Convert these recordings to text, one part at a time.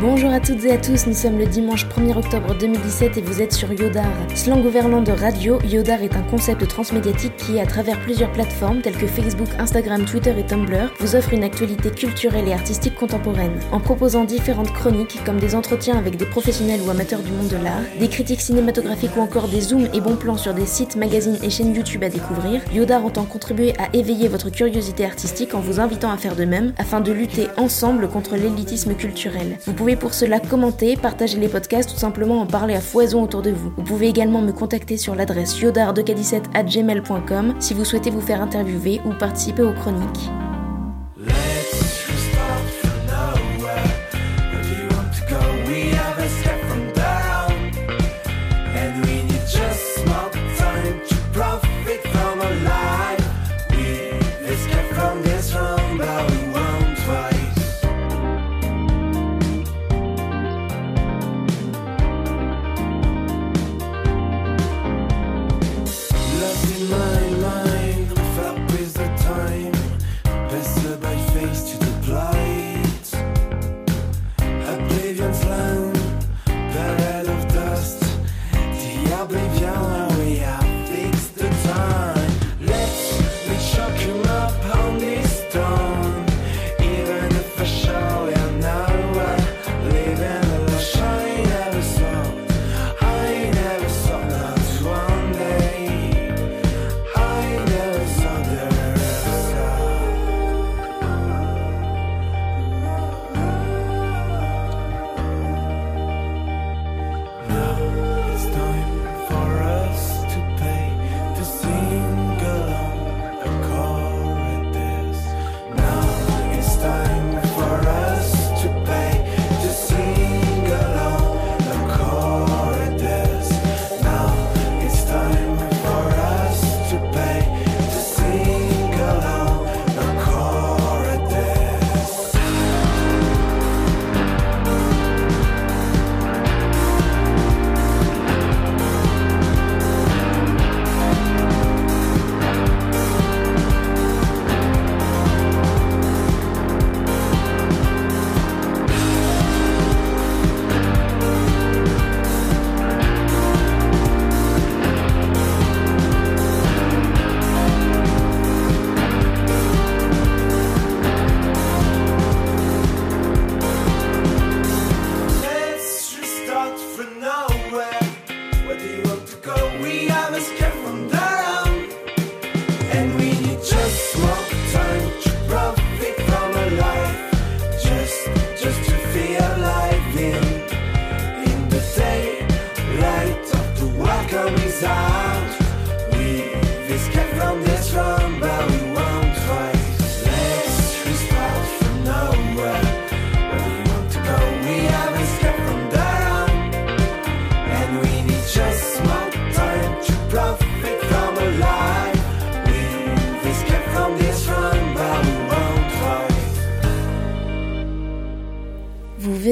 Bonjour à toutes et à tous, nous sommes le dimanche 1er octobre 2017 et vous êtes sur Yodar. Slang ouverlant de radio, Yodar est un concept transmédiatique qui, à travers plusieurs plateformes telles que Facebook, Instagram, Twitter et Tumblr, vous offre une actualité culturelle et artistique contemporaine. En proposant différentes chroniques comme des entretiens avec des professionnels ou amateurs du monde de l'art, des critiques cinématographiques ou encore des zooms et bons plans sur des sites, magazines et chaînes YouTube à découvrir, Yodar entend contribuer à éveiller votre curiosité artistique en vous invitant à faire de même afin de lutter ensemble contre l'élitisme culturel. Pour cela commenter, partager les podcasts ou simplement en parler à foison autour de vous. Vous pouvez également me contacter sur l'adresse yodard2k17 si vous souhaitez vous faire interviewer ou participer aux chroniques.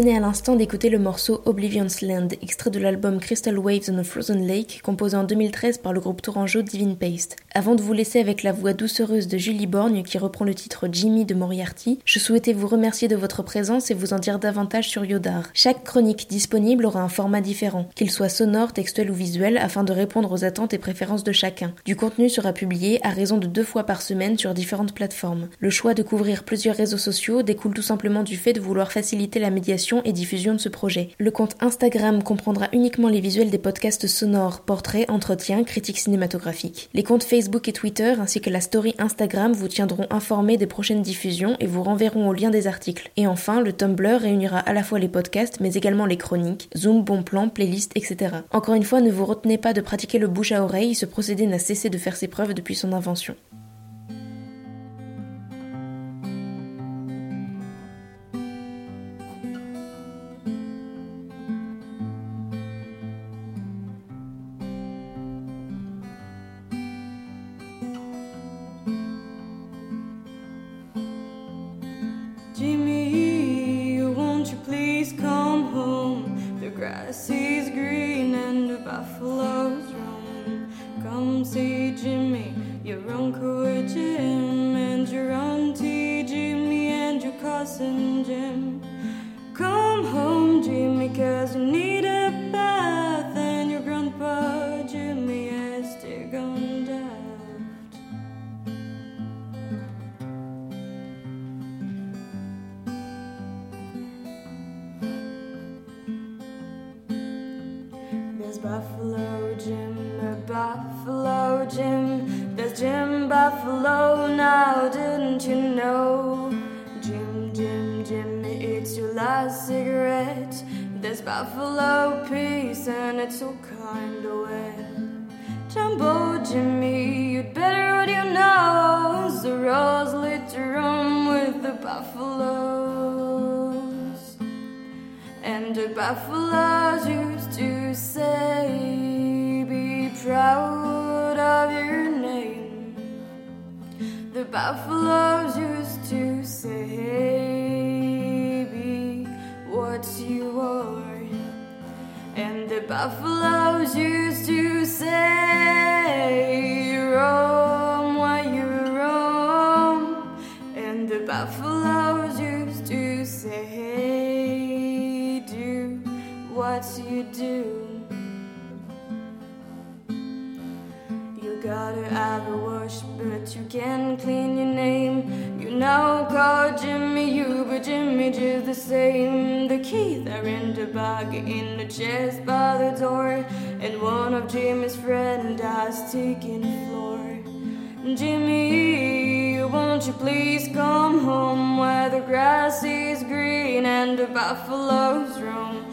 Venez à l'instant d'écouter le morceau Oblivion's Land, extrait de l'album Crystal Waves on a Frozen Lake, composé en 2013 par le groupe tourangeau Divine Paste. Avant de vous laisser avec la voix doucereuse de Julie Borgne qui reprend le titre Jimmy de Moriarty, je souhaitais vous remercier de votre présence et vous en dire davantage sur Yodar. Chaque chronique disponible aura un format différent, qu'il soit sonore, textuel ou visuel, afin de répondre aux attentes et préférences de chacun. Du contenu sera publié à raison de deux fois par semaine sur différentes plateformes. Le choix de couvrir plusieurs réseaux sociaux découle tout simplement du fait de vouloir faciliter la médiation et diffusion de ce projet. Le compte Instagram comprendra uniquement les visuels des podcasts sonores, portraits, entretiens, critiques cinématographiques. Les comptes Facebook et Twitter ainsi que la story Instagram vous tiendront informés des prochaines diffusions et vous renverront au lien des articles. Et enfin, le Tumblr réunira à la fois les podcasts mais également les chroniques, Zoom, bon plan, playlist, etc. Encore une fois, ne vous retenez pas de pratiquer le bouche à oreille, ce procédé n'a cessé de faire ses preuves depuis son invention. Buffalo Jim. A Buffalo Jim. There's Jim Buffalo now, didn't you know? Jim, Jim, Jim, it's your last cigarette. There's Buffalo Peace, and it's so kinda wet. Jumbo Jimmy, you'd better hold your nose. The rose lit to room with the buffaloes. And the buffaloes used Buffaloes used to say, Be what you are. And the buffaloes used to say, Jimmy just the same. The keys are in the bag, in the chest by the door. And one of Jimmy's friends has taken the floor. Jimmy, won't you please come home where the grass is green and the buffaloes roam?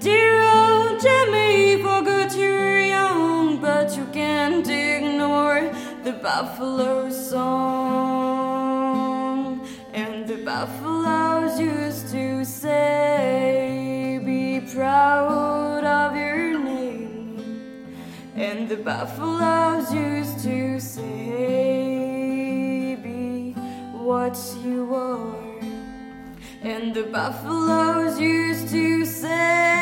Dear old Jimmy, forgot you're young, but you can't ignore the buffalo song. And the used to say, Be proud of your name. And the buffaloes used to say, Be what you are. And the buffaloes used to say,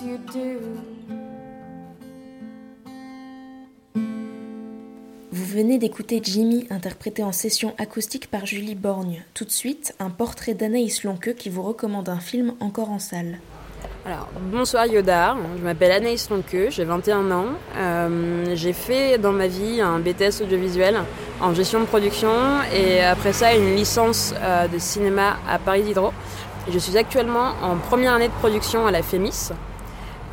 what you do. Vous venez d'écouter Jimmy interprété en session acoustique par Julie Borgne. Tout de suite, un portrait d'Anaïs Lonqueux qui vous recommande un film encore en salle. Alors, bonsoir Yoda, je m'appelle Anaïs Lonqueux, j'ai 21 ans. Euh, j'ai fait dans ma vie un BTS audiovisuel en gestion de production et après ça une licence euh, de cinéma à Paris Diderot. Je suis actuellement en première année de production à la FEMIS.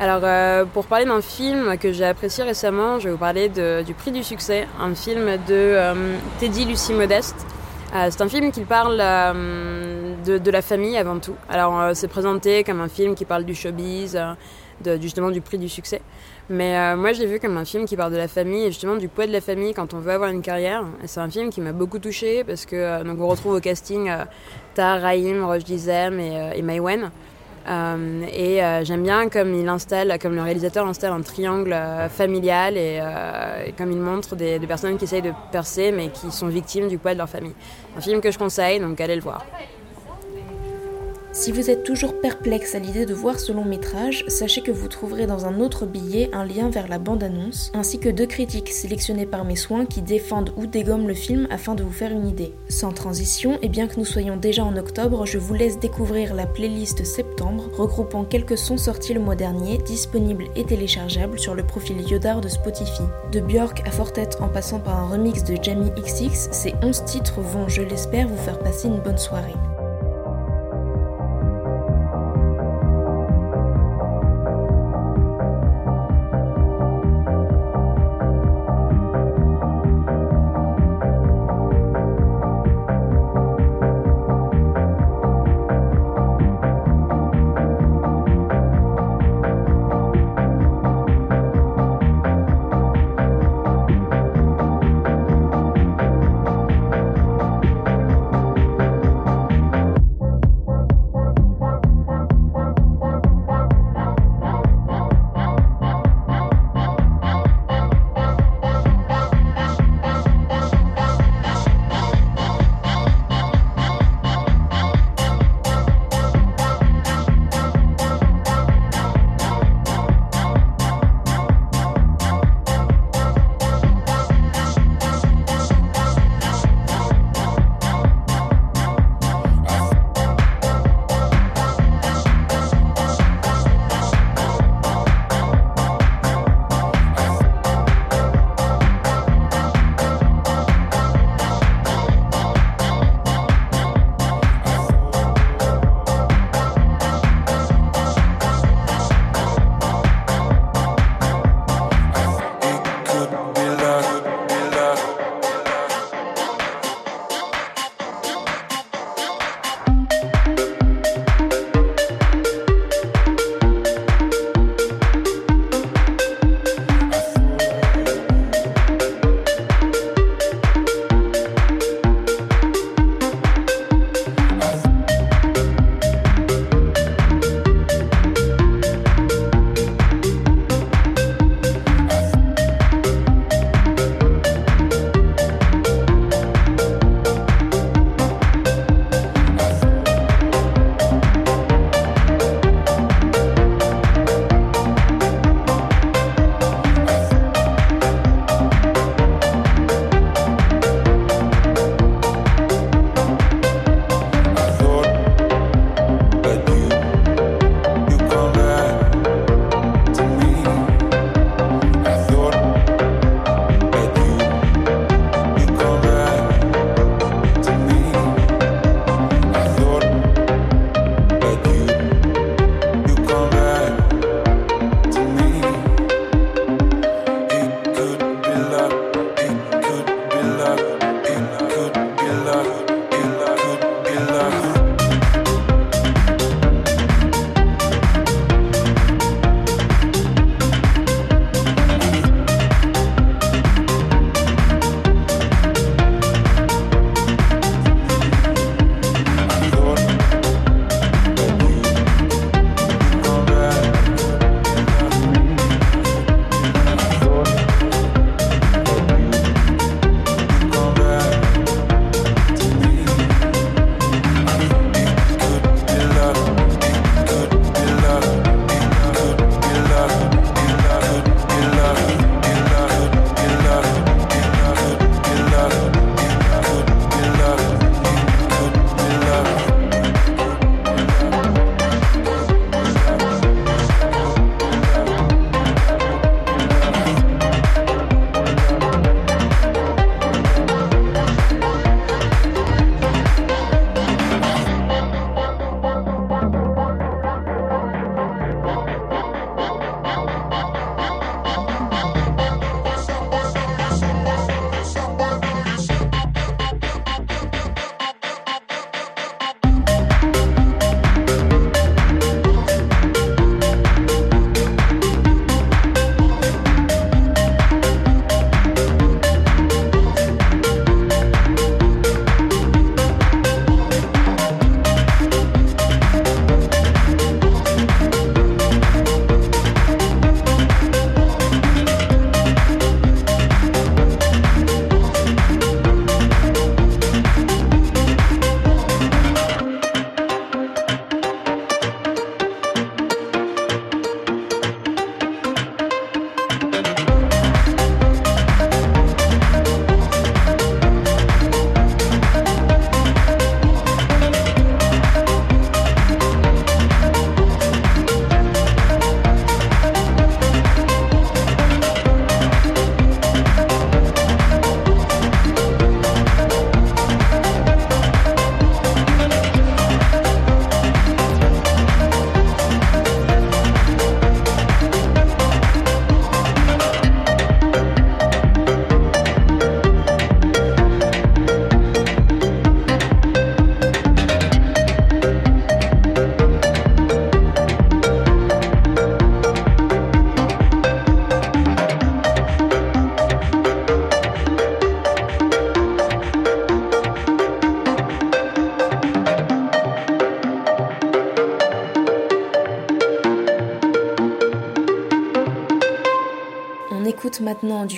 Alors, euh, pour parler d'un film que j'ai apprécié récemment, je vais vous parler de, du Prix du Succès, un film de euh, Teddy Lucie Modeste. Euh, c'est un film qui parle euh, de, de, la famille avant tout. Alors, euh, c'est présenté comme un film qui parle du showbiz, euh, de, justement du Prix du Succès. Mais moi, je l'ai vu comme un film qui parle de la famille et justement du poids de la famille quand on veut avoir une carrière. Et c'est un film qui m'a beaucoup touchée parce que donc on retrouve au casting Tahar Rahim, Roche Dizem et, et. Euh, et euh, j'aime bien comme le réalisateur installe un triangle euh, familial et, comme il montre des, personnes qui essayent de percer mais qui sont victimes du poids de leur famille. Un film que je conseille, donc allez le voir. Si vous êtes toujours perplexe à l'idée de voir ce long métrage, sachez que vous trouverez dans un autre billet un lien vers la bande-annonce, ainsi que deux critiques sélectionnées par mes soins qui défendent ou dégomment le film afin de vous faire une idée. Sans transition, et bien que nous soyons déjà en octobre, je vous laisse découvrir la playlist septembre, regroupant quelques sons sortis le mois dernier, disponibles et téléchargeables sur le profil Yodar de Spotify. De Björk à Fortet en passant par un remix de Jamie XX, ces 11 titres vont, je l'espère, vous faire passer une bonne soirée.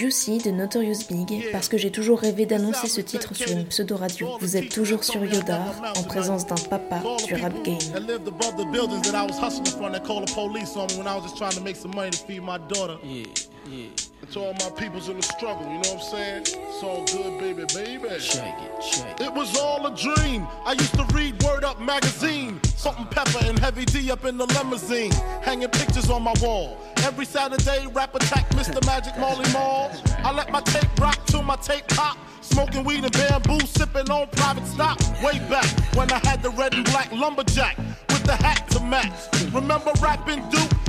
Juicy de Notorious Big parce que j'ai toujours rêvé d'annoncer ce titre sur une pseudo-radio. Vous êtes toujours sur Yodar en présence d'un papa du rap game. To all my peoples in the struggle, you know what I'm saying? It's all good, baby, baby. Shake it, shake it. It was all a dream. I used to read Word Up magazine. Salt-n-Pepa and Heavy D up in the limousine. Hanging pictures on my wall. Every Saturday, rap attack Mr. Magic Marley Marl. I let my tape rock till my tape pop. Smoking weed and bamboo, sipping on private stock. Way back when I had the red and black lumberjack with the hat to match. Remember rapping Duke?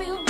I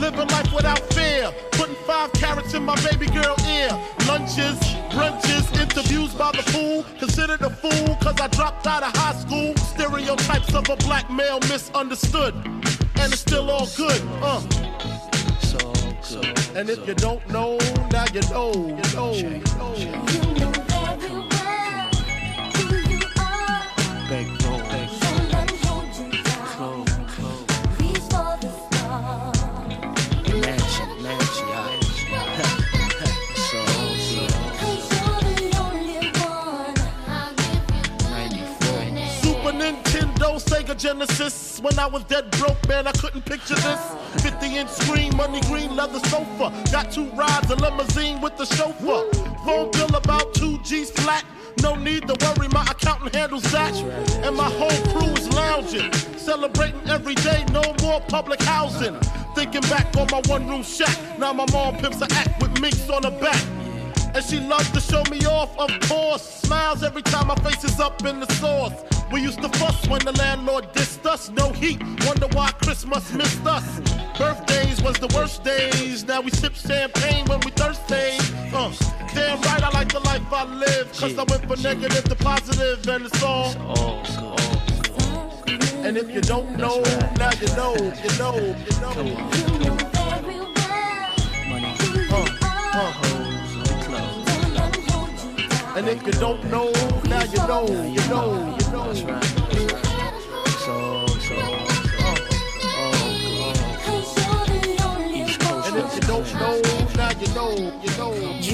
Living life without fear. Putting five carats in my baby girl ear. Lunches, brunches, interviews by the pool. Considered a fool cause I dropped out of high school. Stereotypes of a black male misunderstood. And it's still all good. Uh. And if you don't know, now you know, you know, you know. You know very When I was dead broke, man, I couldn't picture this. 50 inch screen, money green leather sofa. Got two rides, a limousine with the chauffeur. Phone bill about two G's flat. No need to worry, my accountant handles that. And my whole crew is lounging, celebrating every day, no more public housing. Thinking back on my one room shack. Now my mom pimps a act with minks on her back. And she loves to show me off, of course. Smiles every time my face is up in the sauce. We used to fuss when the landlord dissed us. No heat, wonder why Christmas missed us. Birthdays was the worst days. Now we sip champagne when we thirsty. Uh, damn right, I like the life I live. Cause I went from negative to positive, and it's all. And if you don't know, now you know, you know, you know. Uh, uh. And if you don't know, now you know, you know, you know. That's right. So, so,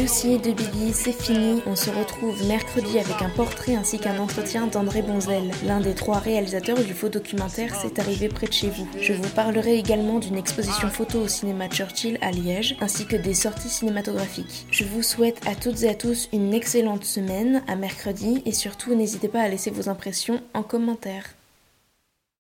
Juicy de Biggie, c'est fini. On se retrouve mercredi avec un portrait ainsi qu'un entretien d'André Bonzel. L'un des trois réalisateurs du faux documentaire C'est arrivé près de chez vous. Je vous parlerai également d'une exposition photo au cinéma Churchill à Liège, ainsi que des sorties cinématographiques. Je vous souhaite à toutes et à tous une excellente semaine, à mercredi, et surtout n'hésitez pas à laisser vos impressions en commentaire.